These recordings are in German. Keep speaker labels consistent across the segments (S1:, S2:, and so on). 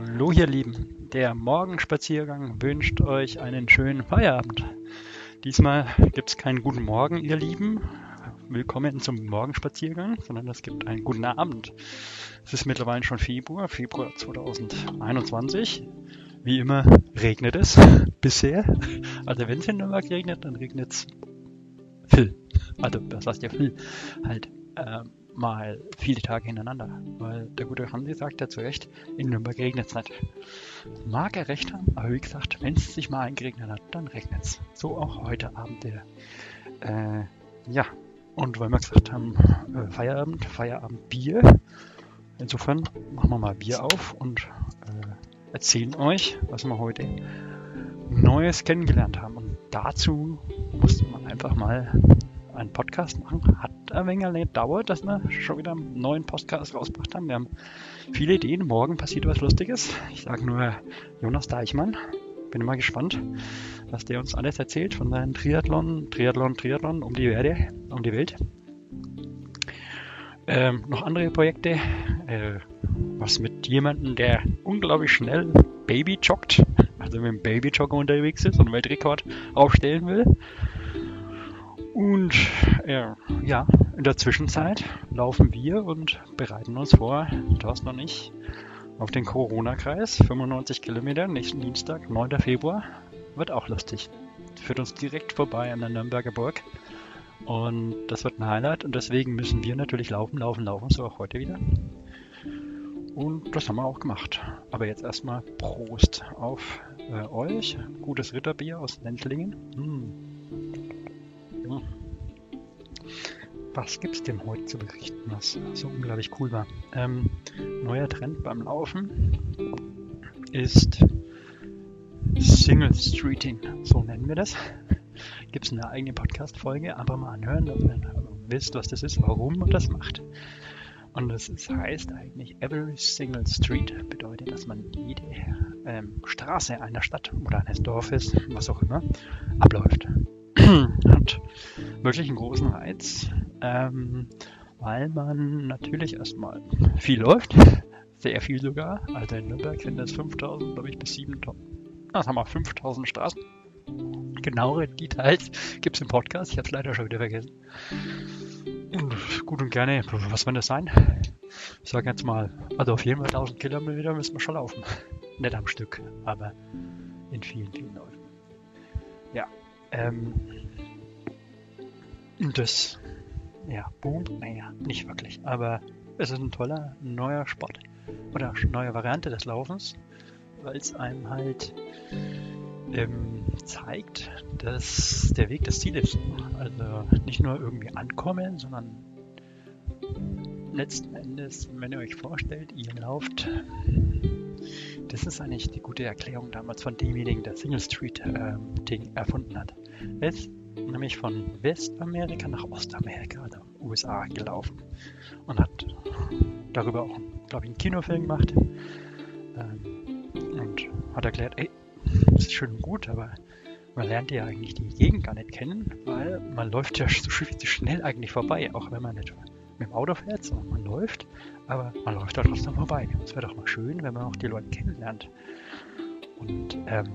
S1: Hallo ihr Lieben, der Morgenspaziergang wünscht euch einen schönen Feierabend. Diesmal gibt es keinen guten Morgen, ihr Lieben. Willkommen zum Morgenspaziergang, sondern es gibt einen guten Abend. Es ist mittlerweile schon Februar, Februar 2021. Wie immer regnet es bisher. Also wenn es in Nürnberg regnet, dann regnet es viel. Also was heißt ja viel? Halt ähm, mal viele Tage hintereinander. Weil der gute Hansi sagt ja zu Recht, in Nürnberg regnet es nicht. Mag er recht haben, aber wie gesagt, wenn es sich mal eingeregnet hat, dann regnet es. So auch heute Abend der. Äh, ja, und weil wir gesagt haben, äh, Feierabend, Feierabend Bier. Insofern machen wir mal Bier auf und äh, erzählen euch, was wir heute Neues kennengelernt haben. Und dazu musste man einfach mal einen Podcast machen. Hat ein wenig gedauert, dass wir schon wieder einen neuen Podcast rausgebracht haben. Wir haben viele Ideen. Morgen passiert was Lustiges. Ich sage nur Jonas Deichmann. Bin immer gespannt, was der uns alles erzählt von seinem Triathlon, Triathlon, Triathlon um die, Werde, um die Welt. Ähm, noch andere Projekte. Äh, was mit jemandem, der unglaublich schnell Baby joggt, also mit dem Baby unterwegs ist und Weltrekord aufstellen will. Und äh, ja, in der Zwischenzeit laufen wir und bereiten uns vor, das noch nicht, auf den Corona-Kreis. 95 Kilometer, nächsten Dienstag, 9. Februar. Wird auch lustig. Führt uns direkt vorbei an der Nürnberger Burg. Und das wird ein Highlight und deswegen müssen wir natürlich laufen, laufen, laufen, so auch heute wieder. Und das haben wir auch gemacht. Aber jetzt erstmal Prost auf äh, euch. Gutes Ritterbier aus Lenzlingen. Mm. Was gibt es denn heute zu berichten, was so unglaublich cool war? Ähm, neuer Trend beim Laufen ist Single Streeting, so nennen wir das. Gibt es eine eigene Podcast-Folge, aber mal anhören, dass ihr wisst, was das ist, warum man das macht. Und das ist, heißt eigentlich Every Single Street, bedeutet, dass man jede ähm, Straße einer Stadt oder eines Dorfes, was auch immer, abläuft. Hat wirklich einen großen Reiz, ähm, weil man natürlich erstmal viel läuft, sehr viel sogar. Also in Nürnberg sind es 5000, glaube ich, bis 7000. Das haben wir 5000 Straßen. Genauere Details gibt es im Podcast. Ich habe es leider schon wieder vergessen. Und gut und gerne, was soll das sein? Ich sage jetzt mal, also auf jeden Fall 1000 Kilometer müssen wir schon laufen. Nicht am Stück, aber in vielen, vielen Läufen. Ja, ähm, das, ja, boomt, naja, nicht wirklich, aber es ist ein toller neuer Sport oder neue Variante des Laufens, weil es einem halt ähm, zeigt, dass der Weg das Ziel ist. Also nicht nur irgendwie ankommen, sondern letzten Endes, wenn ihr euch vorstellt, ihr lauft, das ist eigentlich die gute Erklärung damals von demjenigen, der Single Street ähm, Ding erfunden hat. Ist nämlich von Westamerika nach Ostamerika, also USA, gelaufen und hat darüber auch, glaube ich, einen Kinofilm gemacht ähm, und hat erklärt, ey, das ist schön und gut, aber man lernt ja eigentlich die Gegend gar nicht kennen, weil man läuft ja so schnell eigentlich vorbei, auch wenn man nicht mit dem Auto fährt, sondern man läuft, aber man läuft da trotzdem vorbei. Es wäre doch mal schön, wenn man auch die Leute kennenlernt. Und ähm,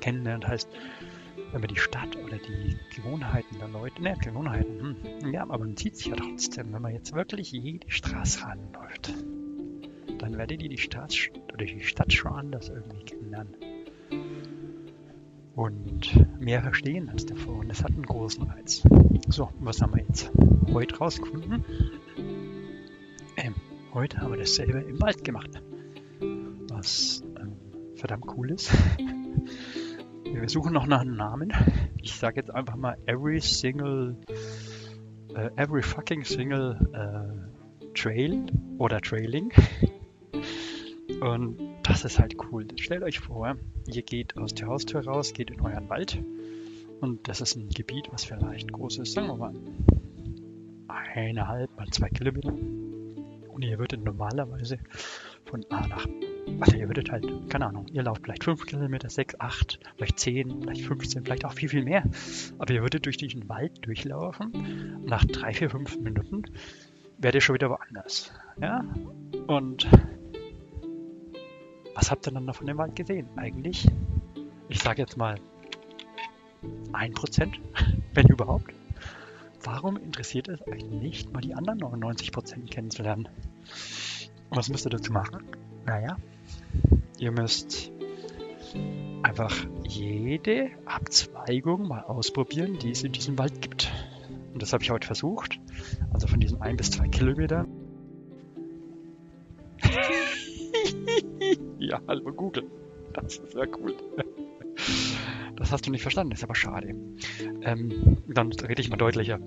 S1: kennenlernt heißt, wenn man die Stadt oder die Gewohnheiten der Leute, ne, Gewohnheiten, hm, ja, aber man sieht sich ja trotzdem, wenn man jetzt wirklich jede Straße ranläuft, dann werdet ihr die Stadt oder die Stadt schon anders irgendwie kennenlernen. Und mehr verstehen als davor. Und das hat einen großen Reiz. So, was haben wir jetzt heute rausgefunden? Ähm, heute haben wir dasselbe im Wald gemacht. Was ähm, verdammt cool ist. Wir suchen noch nach einem Namen. Ich sage jetzt einfach mal every single, uh, every fucking single uh, trail oder trailing. Und das ist halt cool. Stellt euch vor, ihr geht aus der Haustür raus, geht in euren Wald und das ist ein Gebiet, was vielleicht groß ist, sagen wir mal eineinhalb mal zwei Kilometer. Und ihr würdet normalerweise von A nach also ihr würdet halt, keine Ahnung, ihr lauft vielleicht 5 Kilometer, 6, 8, vielleicht 10, vielleicht 15, vielleicht auch viel, viel mehr. Aber ihr würdet durch diesen Wald durchlaufen. Nach 3, 4, 5 Minuten werdet ihr schon wieder woanders. Ja? Und was habt ihr dann von dem Wald gesehen? Eigentlich, ich sage jetzt mal 1%, wenn überhaupt. Warum interessiert es euch nicht, mal die anderen 99% kennenzulernen? Was müsst ihr dazu machen? Naja, ihr müsst einfach jede Abzweigung mal ausprobieren, die es in diesem Wald gibt. Und das habe ich heute versucht. Also von diesen ein bis zwei Kilometern. ja, hallo Google. Das ist ja cool. Das hast du nicht verstanden, ist aber schade. Ähm, dann rede ich mal deutlicher.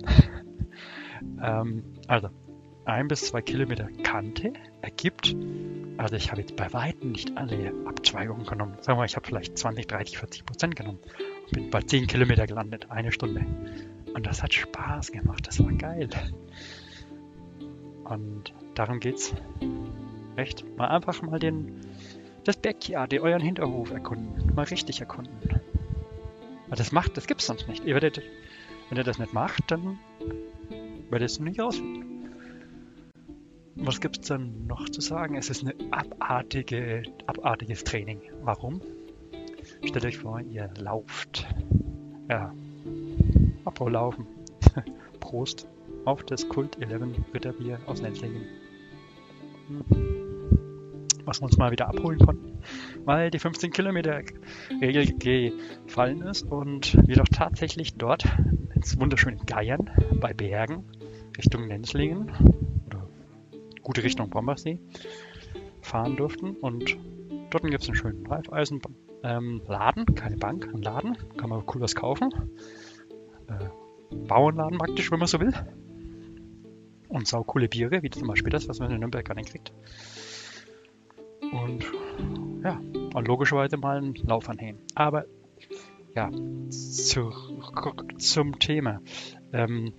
S1: ähm, also, ein bis zwei Kilometer Kante ergibt, also ich habe jetzt bei Weitem nicht alle Abzweigungen genommen. Sagen wir ich habe vielleicht 20, 30, 40 Prozent genommen und bin bei 10 Kilometer gelandet, eine Stunde. Und das hat Spaß gemacht, das war geil. Und darum geht's. Echt? Mal einfach mal den, das Backyard, euren Hinterhof erkunden. Mal richtig erkunden. Weil das macht, das gibt's sonst nicht. Ihr werdet, wenn ihr das nicht macht, dann werdet ihr nicht rausfinden. Was gibt es dann noch zu sagen? Es ist ein abartige, abartiges Training. Warum? Stellt euch vor, ihr lauft. Ja, apropos laufen. Prost auf das Kult 11 Ritterbier aus Nenzlingen. Hm. Was wir uns mal wieder abholen konnten, weil die 15 Kilometer Regel gefallen ist und wir doch tatsächlich dort ins wunderschöne Geiern bei Bergen Richtung Nenzlingen gute Richtung Bombersee fahren durften. Und dort gibt es einen schönen Reifeisenladen, ähm, keine Bank, ein Laden, kann man cool was kaufen. Äh, Bauernladen praktisch, wenn man so will. Und sau coole Biere, wie zum Beispiel das, was man in Nürnberg gar nicht kriegt. Und ja, und logischerweise mal einen Lauf anhängen. Aber ja, zurück zum Thema. Ähm,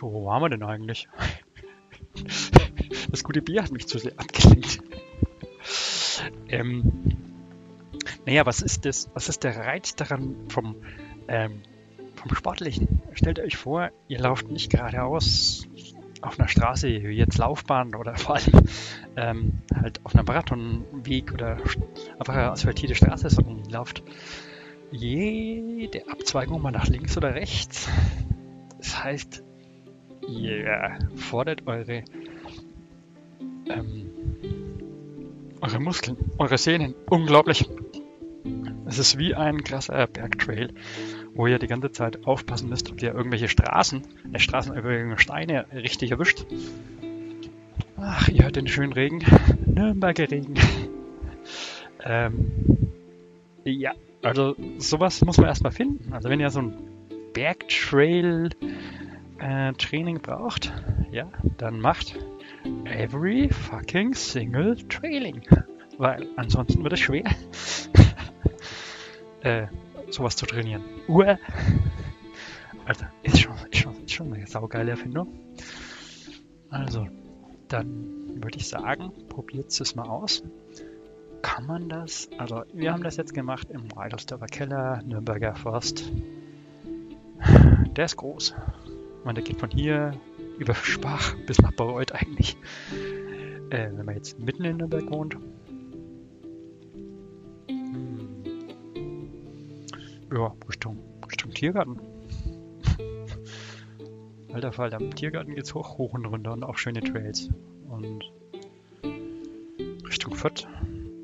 S1: wo waren wir denn eigentlich? Das gute Bier hat mich zu sehr abgelenkt. ähm, naja, was ist das? Was ist der Reiz daran vom, ähm, vom Sportlichen? Stellt euch vor, ihr lauft nicht geradeaus auf einer Straße, wie jetzt Laufbahn oder vor allem ähm, halt auf einem Marathonweg oder einfach eine asphaltierte Straße, sondern ihr lauft jede Abzweigung mal nach links oder rechts. Das heißt, ihr fordert eure ähm, eure Muskeln, eure Sehnen unglaublich. Es ist wie ein krasser Bergtrail, wo ihr die ganze Zeit aufpassen müsst, ob ihr irgendwelche Straßen, äh, Straßen, irgendwelche Steine richtig erwischt. Ach, ihr hört den schönen Regen. Nürnberger Regen. ähm, ja, also sowas muss man erstmal finden. Also wenn ihr so ein Bergtrail äh, Training braucht, ja, dann macht every fucking single trailing. Weil ansonsten wird es schwer, äh, sowas zu trainieren. Uah. Also, ist schon, ist schon, ist schon eine saugeile Erfindung. Also, dann würde ich sagen, probiert es mal aus. Kann man das? Also, wir haben das jetzt gemacht im Reidelsdorfer Keller, Nürnberger Forst. Der ist groß. Man, der geht von hier über Spach bis nach Bayreuth eigentlich. Äh, wenn man jetzt mitten in Nürnberg wohnt. Hm. Ja, Richtung, Richtung Tiergarten. Alter Fall, am Tiergarten geht's hoch, hoch und runter und auch schöne Trails. Und Richtung Fürth.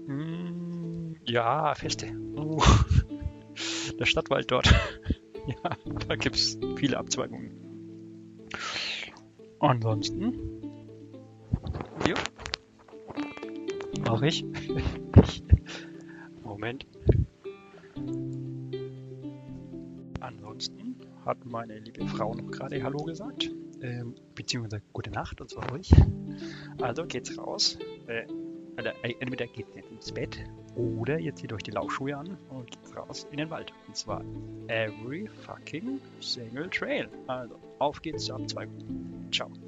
S1: Hm, ja, Feste. Uh, der Stadtwald dort. ja, da gibt's viele Abzweigungen. Ansonsten. Jo. Mach ich. Moment. Ansonsten hat meine liebe Frau noch gerade Hallo gesagt. Ähm, beziehungsweise gute Nacht und zwar euch. Also geht's raus. Äh, also, äh, entweder geht ihr ins Bett oder ihr zieht euch die Laufschuhe an und geht raus in den Wald. Und zwar every fucking single trail. Also auf geht's zur Abzweigung. Ciao.